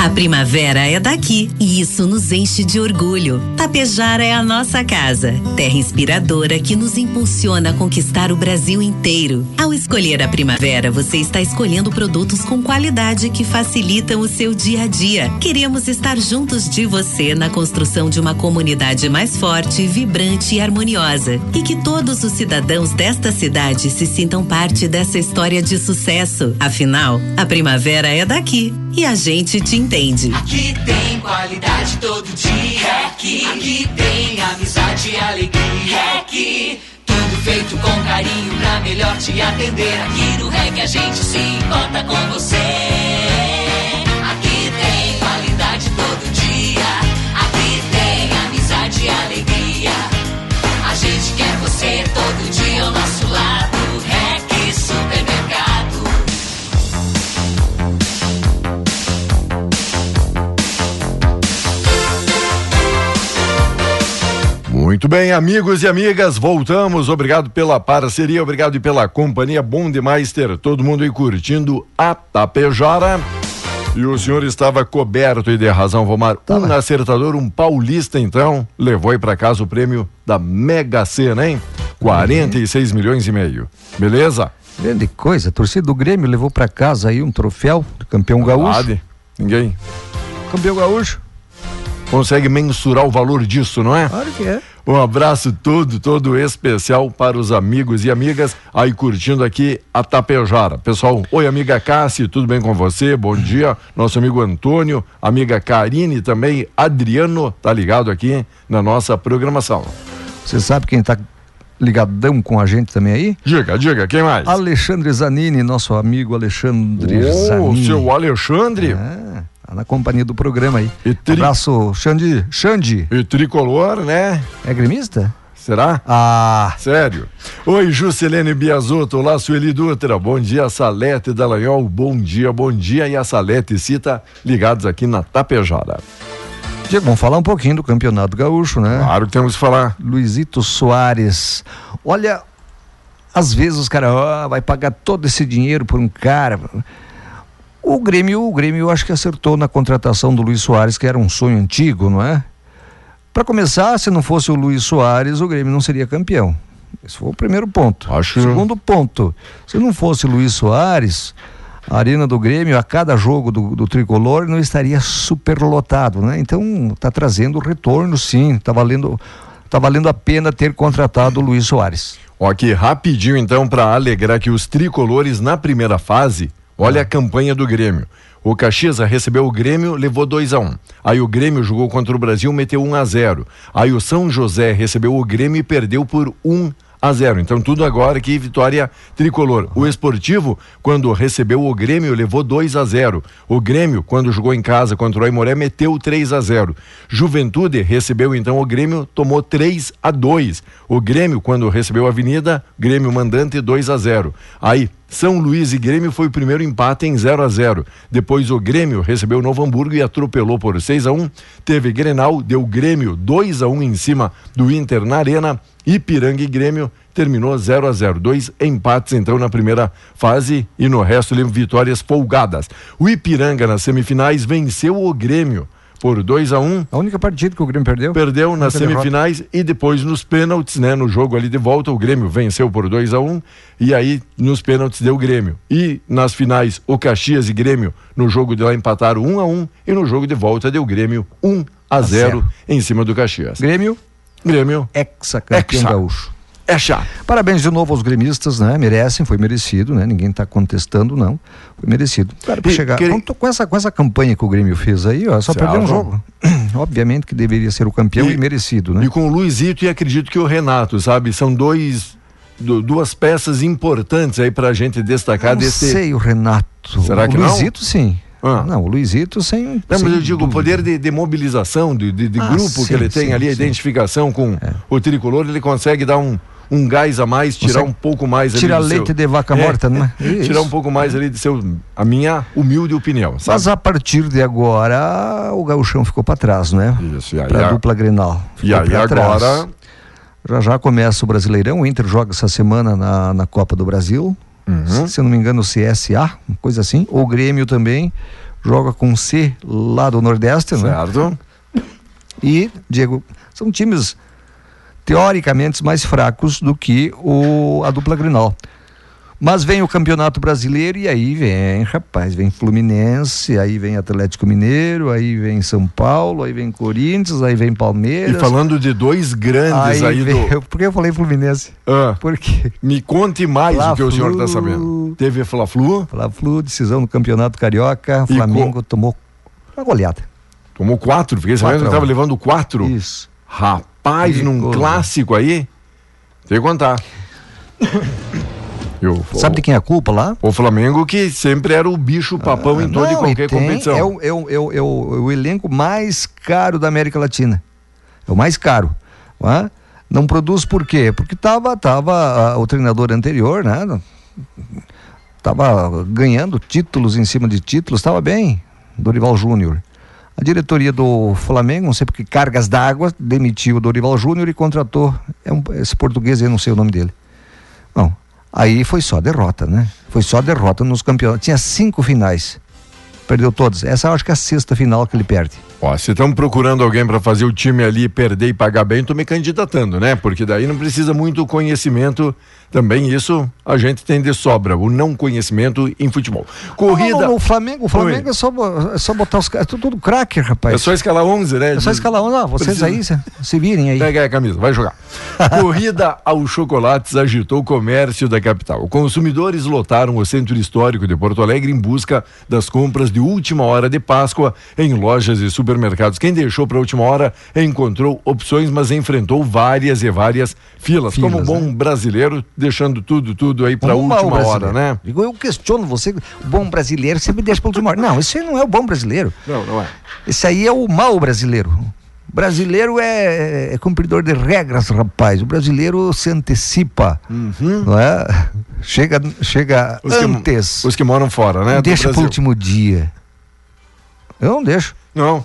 A primavera é daqui e isso nos enche de orgulho. Tapejara é a nossa casa, terra inspiradora que nos impulsiona a conquistar o Brasil inteiro. Ao escolher a primavera, você está escolhendo produtos com qualidade que facilitam o seu dia a dia. Queremos estar juntos de você na construção de uma comunidade mais forte, vibrante e harmoniosa. E que todos os cidadãos desta cidade se sintam parte dessa história de sucesso. Afinal, a primavera é daqui e a gente te entende.
Aqui tem qualidade todo dia. Aqui, aqui tem amizade e alegria. Aqui, tudo feito com carinho pra melhor te atender. Aqui no REC a gente se importa com você. Aqui tem qualidade todo dia. Aqui tem amizade e alegria. A gente quer você todo dia ao nosso lado.
Muito bem, amigos e amigas, voltamos. Obrigado pela parceria, obrigado pela companhia. Bom demais ter todo mundo aí curtindo a Tapejara. E o senhor estava coberto e de razão, Vomar. Um acertador, um paulista, então, levou aí pra casa o prêmio da Mega Sena, hein? 46 milhões e meio. Beleza?
Grande coisa, a torcida do Grêmio levou pra casa aí um troféu de campeão gaúcho.
Vale. Ninguém
Campeão gaúcho.
consegue mensurar o valor disso, não é?
Claro que é.
Um abraço todo, todo especial para os amigos e amigas aí curtindo aqui a Tapejara. Pessoal, oi amiga Cassi, tudo bem com você? Bom dia. Nosso amigo Antônio, amiga Karine também, Adriano, tá ligado aqui na nossa programação.
Você sabe quem tá ligadão com a gente também aí?
Diga, diga, quem mais?
Alexandre Zanini, nosso amigo Alexandre
Ô,
Zanini.
seu Alexandre.
É, tá na companhia do programa aí.
E tri-
Abraço, Xandi. Xandi.
E tricolor, né?
É gremista?
Será?
Ah.
Sério? Oi, Juscelene Biasotto. Olá, Sueli Dutra. Bom dia, Salete Dallagnol. Bom dia, bom dia. E a Salete Cita ligados aqui na Tapejara.
Diego, vamos falar um pouquinho do Campeonato Gaúcho, né?
Claro que temos que falar.
Luizito Soares. Olha, às vezes os caras, ah, vai pagar todo esse dinheiro por um cara. O Grêmio, o Grêmio acho que acertou na contratação do Luiz Soares, que era um sonho antigo, não é? Para começar, se não fosse o Luiz Soares, o Grêmio não seria campeão. Esse foi o primeiro ponto.
Acho.
Segundo ponto, se não fosse o Luiz Soares, a arena do Grêmio, a cada jogo do, do tricolor, não estaria superlotado, né? Então, tá trazendo retorno, sim. Tá valendo, tá valendo a pena ter contratado o Luiz Soares.
Aqui rapidinho então para alegrar que os tricolores na primeira fase, olha a campanha do Grêmio. O Caxias recebeu o Grêmio, levou 2 a 1 um. Aí o Grêmio jogou contra o Brasil, meteu 1 um a 0 Aí o São José recebeu o Grêmio e perdeu por 1 um a 0 Então tudo agora aqui, vitória tricolor. O Esportivo, quando recebeu o Grêmio, levou 2 a 0 O Grêmio, quando jogou em casa contra o Aimoré, meteu 3 a 0 Juventude recebeu então o Grêmio, tomou 3 a 2 O Grêmio, quando recebeu a Avenida, Grêmio mandante 2 a 0 Aí são Luís e Grêmio foi o primeiro empate em 0 a 0. Depois o Grêmio recebeu o Novo Hamburgo e atropelou por 6 a 1. Teve Grenal, deu Grêmio 2 a 1 em cima do Inter na Arena. Ipiranga e Grêmio terminou 0 a 0. Dois empates então na primeira fase e no resto vitórias folgadas. O Ipiranga nas semifinais venceu o Grêmio por 2 a 1 um.
A única partida que o Grêmio perdeu?
Perdeu nas semifinais e depois nos pênaltis, né? No jogo ali de volta, o Grêmio venceu por 2 a 1 um, e aí nos pênaltis deu o Grêmio. E nas finais, o Caxias e Grêmio no jogo de lá empataram 1 um a 1 um, e no jogo de volta deu Grêmio 1 a 0 em cima do Caxias.
Grêmio?
Grêmio. Hexa.
gaúcho.
É chato.
Parabéns de novo aos gremistas, né? Merecem, foi merecido, né? Ninguém está contestando, não. Foi merecido. Cara, pra
E
chegar.
que-
Com, essa, com essa campanha que o Grêmio fez aí, ó, só perdeu um jogo. [clears throat] Obviamente que deveria ser o campeão e, merecido, né?
E com o Luizito e acredito que o Renato, sabe? São dois du- duas peças importantes aí pra gente destacar
não
desse
sei o Renato.
Será que
o
não?
Luizito, sim.
Ah.
Não, o Luizito sem.
Não, mas
sem
eu digo, o
dúvida.
poder de, de mobilização, de, de- de
Ah,
grupo
sim,
que ele tem
sim,
ali, a identificação com o tricolor, ele consegue dar um, um gás a mais, tirar
Consegue
um pouco mais ali
tirar leite
seu-
de vaca morta, né? Isso.
Tirar um pouco mais ali de seu, a minha humilde opinião, sabe?
Mas a partir de agora, o gauchão ficou para trás, né?
Isso, e aí
Para
a-
dupla Grenal.
E aí
pra trás.
agora,
Já já começa o Brasileirão, o Inter joga essa semana na, na Copa do Brasil.
Uhum.
Se eu não me engano, o CSA, uma coisa assim. O Grêmio também joga com C lá do Nordeste, né?
certo?
E, Diego, são times teoricamente mais fracos do que o, a dupla Grenal. Mas vem o Campeonato Brasileiro e aí vem, rapaz, vem Fluminense, aí vem Atlético Mineiro, aí vem São Paulo, aí vem Corinthians, aí vem Palmeiras.
E falando de dois grandes aí,
vem,
do.
Por que eu falei Fluminense?
Ah,
Por quê?
me conte mais o que o senhor está sabendo. Teve Fla-Flu,
Fla-Flu, decisão no Campeonato Carioca,
E
Flamengo tomou uma goleada.
tomou quatro, fiquei sabendo que
Quatro a um.
estava levando quatro.
Isso.
Rapaz, num clássico aí, tem que contar. [laughs] E o-
Sabe de quem é a culpa lá?
O Flamengo que sempre era o bicho papão em toda e
Não,
qualquer
tem-
competição.
É, o, é, o, é, o, é o- é o elenco mais caro da América Latina. É o mais caro. Não, é? Não produz por quê? Porque tava, tava ah, o treinador anterior, né? Tava ganhando títulos em cima de títulos, estava bem, Dorival Júnior. A diretoria do Flamengo, não sei por que cargas d'água, demitiu o Dorival Júnior e contratou é um- esse português, eu não sei o nome dele. Bom, aí foi só derrota, né? Foi só derrota nos campeonatos. Tinha cinco finais Perdeu todas. Essa acho que é a sexta final que ele perde.
Ó, se estamos procurando alguém para fazer o time ali perder e pagar bem, tô me candidatando, né? Porque daí não precisa muito conhecimento. Também isso a gente tem de sobra, o não conhecimento em futebol. Corrida.
Não, não, o Flamengo, o Flamengo é só, é só botar os caras. É tudo craque, rapaz.
É só escalar 11, né?
É só escalar 11. Não, vocês
Precisa-
aí se, virem aí.
Pega a camisa, vai jogar. [laughs] Corrida aos chocolates agitou o comércio da capital. Consumidores lotaram o centro histórico de Porto Alegre em busca das compras de última hora de Páscoa em lojas e supermercados. Quem deixou para a última hora encontrou opções, mas enfrentou várias e várias filas.
Filas,
como um bom
né?
brasileiro, deixando tudo, tudo aí para a última hora, né?
Eu questiono você, o bom brasileiro sempre deixa para última hora. Não, esse aí não é o bom brasileiro.
Não, não é.
Esse aí é o mau brasileiro. O brasileiro é, é cumpridor de regras, rapaz. O brasileiro se antecipa, não é? Chega, chega
Uhum. Os que-
antes.
os que moram fora, né,
Deixa pro último dia. Eu não deixo.
Não.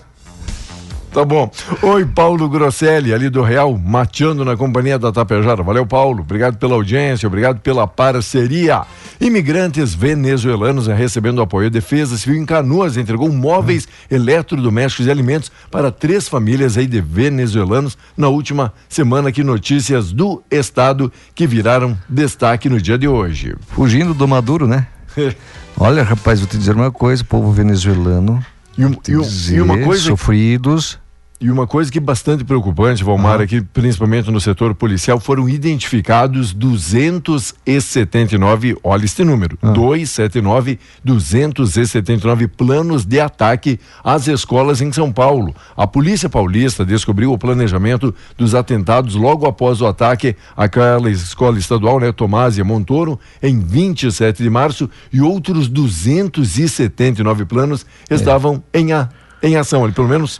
Tá bom. Oi, Paulo Grosselli, ali do Real, mateando na companhia da Tapejara. Valeu, Paulo. Obrigado pela audiência, obrigado pela parceria. Imigrantes venezuelanos recebendo apoio. Defesa Civil em Canoas entregou móveis eletrodomésticos e alimentos para três famílias aí de venezuelanos na última semana. Que notícias do Estado que viraram destaque no dia de hoje.
Fugindo do Maduro, né? [laughs] Olha, rapaz, vou te dizer uma coisa, povo venezuelano.
E, um- e um-
dizer,
e uma coisa-
sofridos.
E uma coisa que é bastante preocupante, Valmar, aqui, principalmente no setor policial, foram identificados 279, olha este número, 279, 279 planos de ataque às escolas em São Paulo. A Polícia Paulista descobriu o planejamento dos atentados logo após o ataque àquela escola estadual, né, Tomásia Montoro, em 27 de março, e outros 279 planos estavam em, a, em ação, ali, pelo menos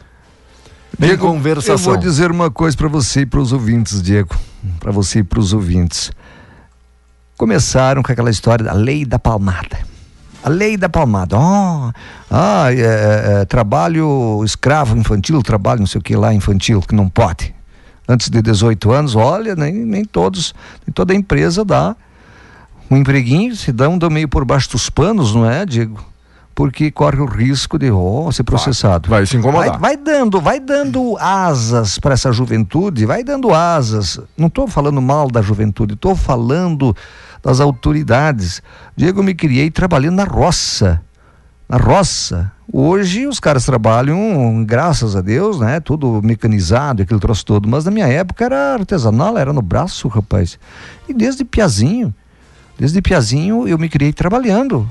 Diego,
conversação.
Eu vou dizer uma coisa para você e para os ouvintes, Diego. Para você e para os ouvintes. Começaram com aquela história da lei da palmada. A lei da palmada. Oh, ah, é, é, é, trabalho escravo infantil, trabalho não sei o que lá infantil, que não pode. Antes de 18 anos, olha, nem, nem todos, nem toda empresa dá um empreguinho, se dão, dão meio por baixo dos panos, não é, Diego? Porque corre o risco de oh, ser processado.
Vai se incomodar.
Vai, vai dando, vai dando asas para essa juventude, vai dando asas. Não estou falando mal da juventude, estou falando das autoridades. Diego, eu me criei trabalhando na roça. Na roça. Hoje os caras trabalham, graças a Deus, né? Tudo mecanizado, aquele troço todo. Mas na minha época era artesanal, era no braço, rapaz. E desde piazinho, desde piazinho eu me criei trabalhando.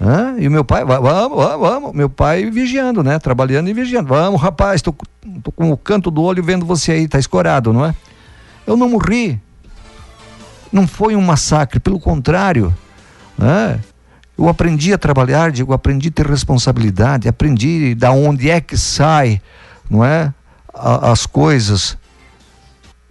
Hã? E o meu pai, "Va- vamos, vamos, vamos. Meu pai vigiando, né? Trabalhando e vigiando. Vamos, rapaz, tô, tô com o canto do olho vendo você aí, tá escorado, não é? Eu não morri. Não foi um massacre, pelo contrário. Né? Eu aprendi a trabalhar, digo, aprendi a ter responsabilidade, aprendi da onde é que sai, não é? A- as coisas.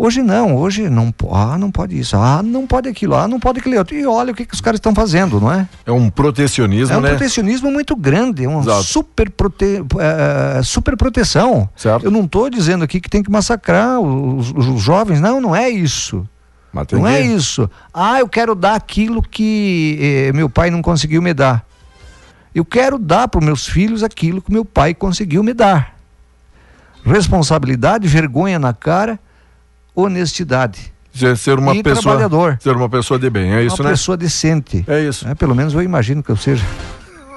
Hoje não, hoje não, ah, não pode isso, ah, não pode aquilo, ah, não pode aquilo outro. E olha o que, que os caras estão fazendo, não é?
É um protecionismo,
É um
né?
protecionismo muito grande, é uma
Exato.
super, prote, eh, super proteção. Eu não estou dizendo aqui que tem que massacrar os, os- jovens, não, não é isso. Não é isso. Ah, eu quero dar aquilo que eh, meu pai não conseguiu me dar. Eu quero dar para os meus filhos aquilo que meu pai conseguiu me dar. Responsabilidade, vergonha na cara, honestidade.
Ser, ser uma
E
pessoa.
trabalhador.
Ser uma pessoa de bem, é isso,
uma
né?
pessoa decente.
É isso.
pelo menos eu imagino que eu seja.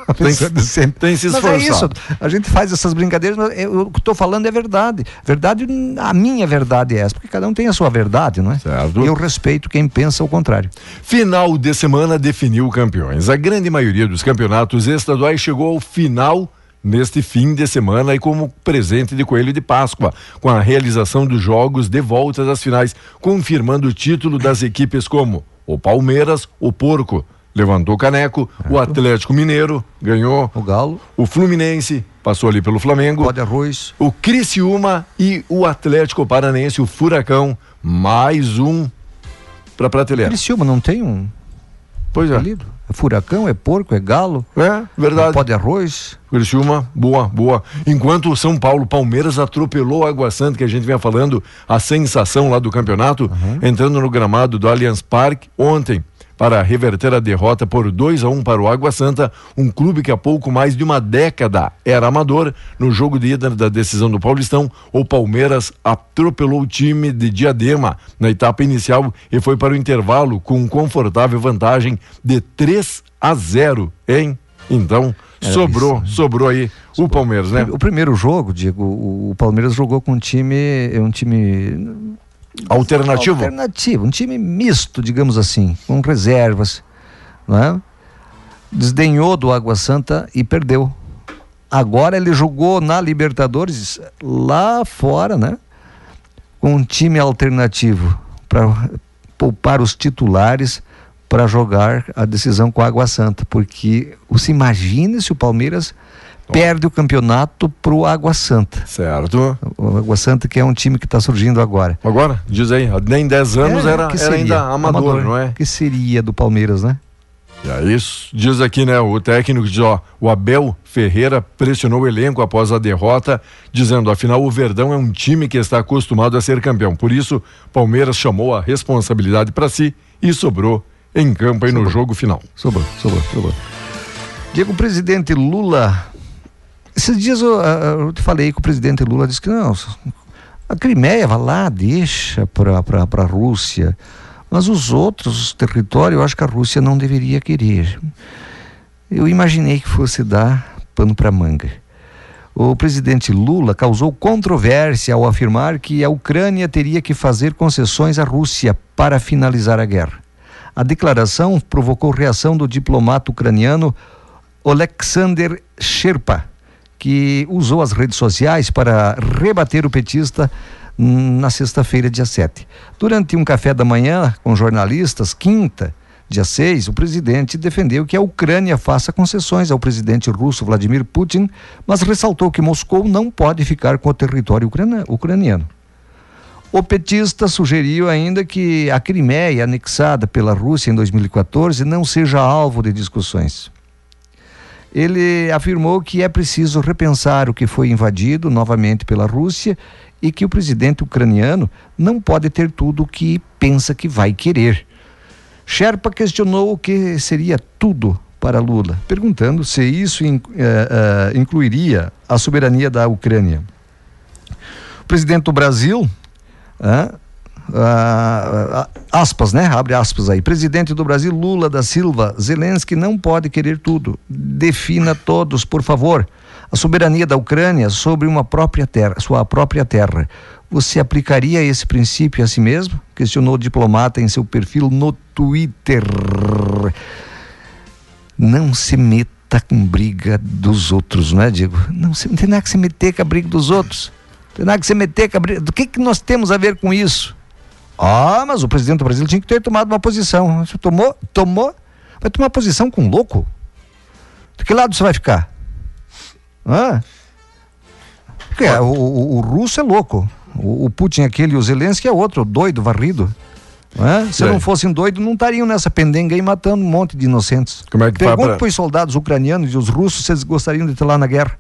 Uma
Tem que- [laughs] tem se
Mas é isso. A gente faz essas brincadeiras, mas eu- o que estou falando é verdade. Verdade, a minha verdade é essa, porque cada um tem a sua verdade, não é?
Certo.
E eu respeito quem pensa o contrário.
Final de semana definiu campeões. A grande maioria dos campeonatos estaduais chegou ao final neste fim de semana e como presente de coelho de Páscoa, com a realização dos jogos de volta das finais, confirmando o título das equipes como o Palmeiras, o Porco levantou o caneco, o Atlético Mineiro ganhou,
o Galo,
o Fluminense passou ali pelo Flamengo,
Pode arroz.
o Criciúma e o Atlético Paranense, o Furacão, mais um para prateleira.
Criciúma não tem um
Pois é.
apelido? Furacão, é porco, é galo.
É, verdade.
Pode arroz.
Criciúma, boa, boa. Enquanto o São Paulo, Palmeiras atropelou a Água Santa, que a gente vinha falando, a sensação lá do campeonato, entrando no gramado do Allianz Parque ontem. Para reverter a derrota por 2 a 1 para o Água Santa, um clube que há pouco mais de uma década era amador. No jogo de ida da decisão do Paulistão, o Palmeiras atropelou o time de Diadema na etapa inicial e foi para o intervalo com confortável vantagem de 3 a 0, hein? Então,
Era
sobrou,
isso, né?
sobrou aí o Palmeiras, né?
O primeiro jogo, Diego, o, o Palmeiras jogou com um time, um time
Alternativo?
alternativo, um time misto, digamos assim, com reservas, né? Desdenhou do Água Santa e perdeu. Agora ele jogou na Libertadores lá fora, né? Com um time alternativo para poupar os titulares para jogar a decisão com a Água Santa, porque você imagina se o Palmeiras perde o campeonato pro Água Santa.
Certo.
O Água Santa que é um time que está surgindo agora.
Agora, diz aí, nem 10 anos
É,
era,
que
era
seria?
ainda amador, não é?
Que seria do Palmeiras, né?
E é isso. Diz aqui, né? O técnico diz, ó, o Abel Ferreira pressionou o elenco após a derrota, dizendo, afinal, o Verdão é um time que está acostumado a ser campeão. Por isso, Palmeiras chamou a responsabilidade para si e sobrou em campo aí no jogo final.
Sobrou, sobrou, sobrou. Diego, o presidente Lula. Esses dias eu, ah, eu te falei que o presidente Lula disse que não, a Crimeia vai lá, deixa para a Rússia. Mas os outros territórios, eu acho que a Rússia não deveria querer. Eu imaginei que fosse dar pano para manga. O presidente Lula causou controvérsia ao afirmar que a Ucrânia teria que fazer concessões à Rússia para finalizar a guerra. A declaração provocou reação do diplomata ucraniano Alexander Sherpa, que usou as redes sociais para rebater o petista hum, na sexta-feira, dia 7. Durante um café da manhã com jornalistas, quinta, dia 6, o presidente defendeu que a Ucrânia faça concessões ao presidente russo Vladimir Putin, mas ressaltou que Moscou não pode ficar com o território ucraniano. O petista sugeriu ainda que a Crimeia, anexada pela Rússia em 2014, não seja alvo de discussões. Ele afirmou que é preciso repensar o que foi invadido novamente pela Rússia e que o presidente ucraniano não pode ter tudo o que pensa que vai querer. Sherpa questionou o que seria tudo para Lula, perguntando se isso eh, eh, incluiria a soberania da Ucrânia. O presidente do Brasil, ah, aspas, né? Abre aspas aí. Presidente do Brasil, Lula da Silva, Zelensky não pode querer tudo. Defina todos, por favor. A soberania da Ucrânia sobre uma própria terra, sua própria terra. Você aplicaria esse princípio a si mesmo? Questionou o diplomata em seu perfil no Twitter. Não se meta com briga dos outros, não é, Diego? Não, se, não tem nada que se meter com a briga dos outros. Não tem nada que se meter com a briga. Do que, que nós temos a ver com isso? Ah, mas o presidente do Brasil tinha que ter tomado uma posição. Você tomou? Tomou? Vai tomar posição com um louco? De que lado você vai ficar? Hã? Porque o, o- o russo é louco. O, o Putin é aquele e o Zelensky é outro, doido, varrido. É? Se
É.
não fossem doidos, não estariam nessa pendenga aí matando um monte de inocentes.
Como é que faz
Pergunta para os soldados ucranianos e os russos se eles gostariam de estar lá na guerra.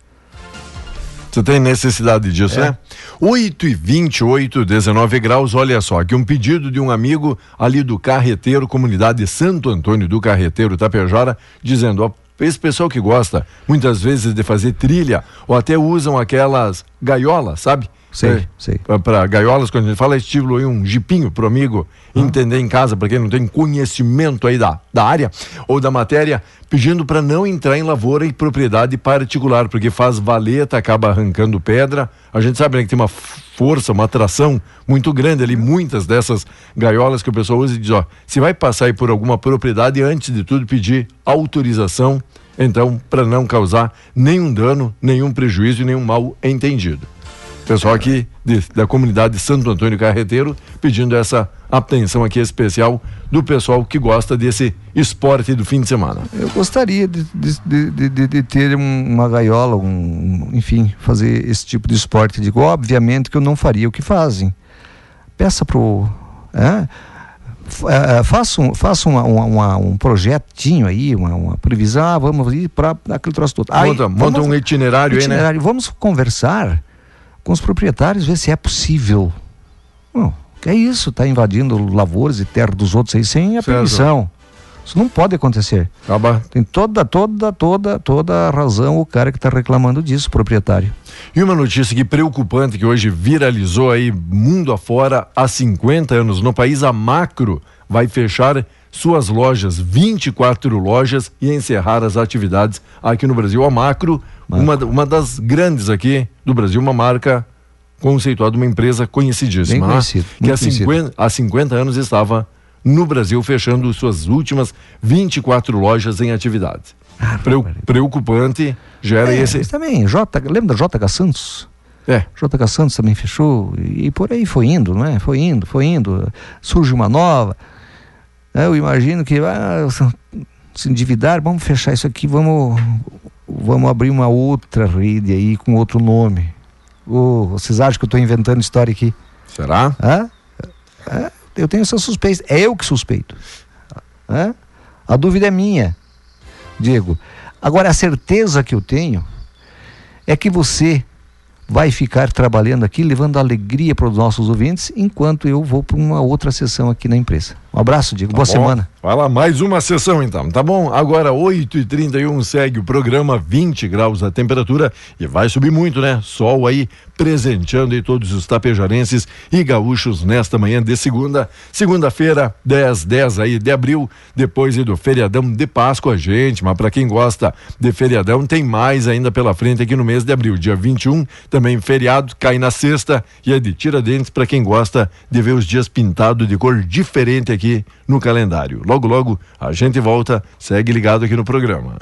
Você tem necessidade disso,
É.
né? 8 e 28, 19 graus. Olha só, aqui um pedido de um amigo ali do Carreteiro, comunidade Santo Antônio do Carreteiro, Tapejara, dizendo: ó, esse pessoal que gosta muitas vezes de fazer trilha ou até usam aquelas gaiolas, sabe?
Sei, sei.
Para gaiolas, quando a gente fala estilo aí, um jipinho pro amigo entender em casa, para quem não tem conhecimento aí da, da área ou da matéria, pedindo para não entrar em lavoura e propriedade particular, porque faz valeta, acaba arrancando pedra. A gente sabe né, que tem uma força, uma atração muito grande ali, muitas dessas gaiolas que o pessoal usa e diz, ó, se vai passar aí por alguma propriedade, antes de tudo pedir autorização, então, para não causar nenhum dano, nenhum prejuízo e nenhum mal entendido. Pessoal aqui de- da comunidade Santo Antônio Carreteiro pedindo essa atenção aqui especial do pessoal que gosta desse esporte do fim de semana.
Eu gostaria de, de, de- de- ter um- uma gaiola, um, enfim, fazer esse tipo de esporte. Digo, obviamente que eu não faria o que fazem. Peça pro. É, eh, faça um, faça uma- uma- uma- um projetinho aí, uma, uma previsão, ah, vamos ir para aquele troço todo. Aí,
Monta- monta
vamos-
um itinerário aí, né?
Vamos conversar com os proprietários, ver se é possível. Não, que é isso, tá invadindo lavouras e terra dos outros aí sem a permissão. Isso não pode acontecer.
Acaba.
Tem toda, toda, toda, toda a razão o cara que está reclamando disso, proprietário.
E uma notícia que preocupante que hoje viralizou aí mundo afora há 50 anos no país, a Macro vai fechar suas lojas, 24 lojas e encerrar as atividades aqui no Brasil. A Macro, Uma, uma das grandes aqui do Brasil, uma marca conceituada, uma empresa conhecidíssima.
Bem
né?
conhecido,
que
muito
há 50, há 50 anos estava no Brasil fechando suas últimas 24 lojas em atividade. Preu- preocupante, gera
É,
esse.
mas também, J, lembra da JH Santos?
É.
JH Santos também fechou e, e por aí foi indo, não é? Foi indo, foi indo. Surge uma nova. Né? Eu imagino que ah, se endividar, vamos fechar isso aqui, vamos, vamos abrir uma outra rede aí com outro nome. Ô, vocês acham que eu estou inventando história aqui?
Será?
Hã? É, eu tenho essa suspeita. É eu que suspeito. Hã? A dúvida é minha, Diego. Agora, a certeza que eu tenho é que você vai ficar trabalhando aqui, levando alegria para os nossos ouvintes, enquanto eu vou para uma outra sessão aqui na empresa. Um abraço, Diego. Boa
Tá bom.
semana.
Vai lá, mais uma sessão então, tá bom? Agora 8h31 segue o programa, 20 graus a temperatura e vai subir muito, né? Sol aí presenteando aí todos os tapejarenses e gaúchos nesta manhã de segunda, segunda-feira, 10, 10 aí de abril, depois aí do feriadão de Páscoa, gente, mas para quem gosta de feriadão, tem mais ainda pela frente aqui no mês de abril, dia 21, também feriado, cai na sexta e é de Tiradentes para quem gosta de ver os dias pintados de cor diferente aqui no calendário. Logo, logo a gente volta, segue ligado aqui no programa.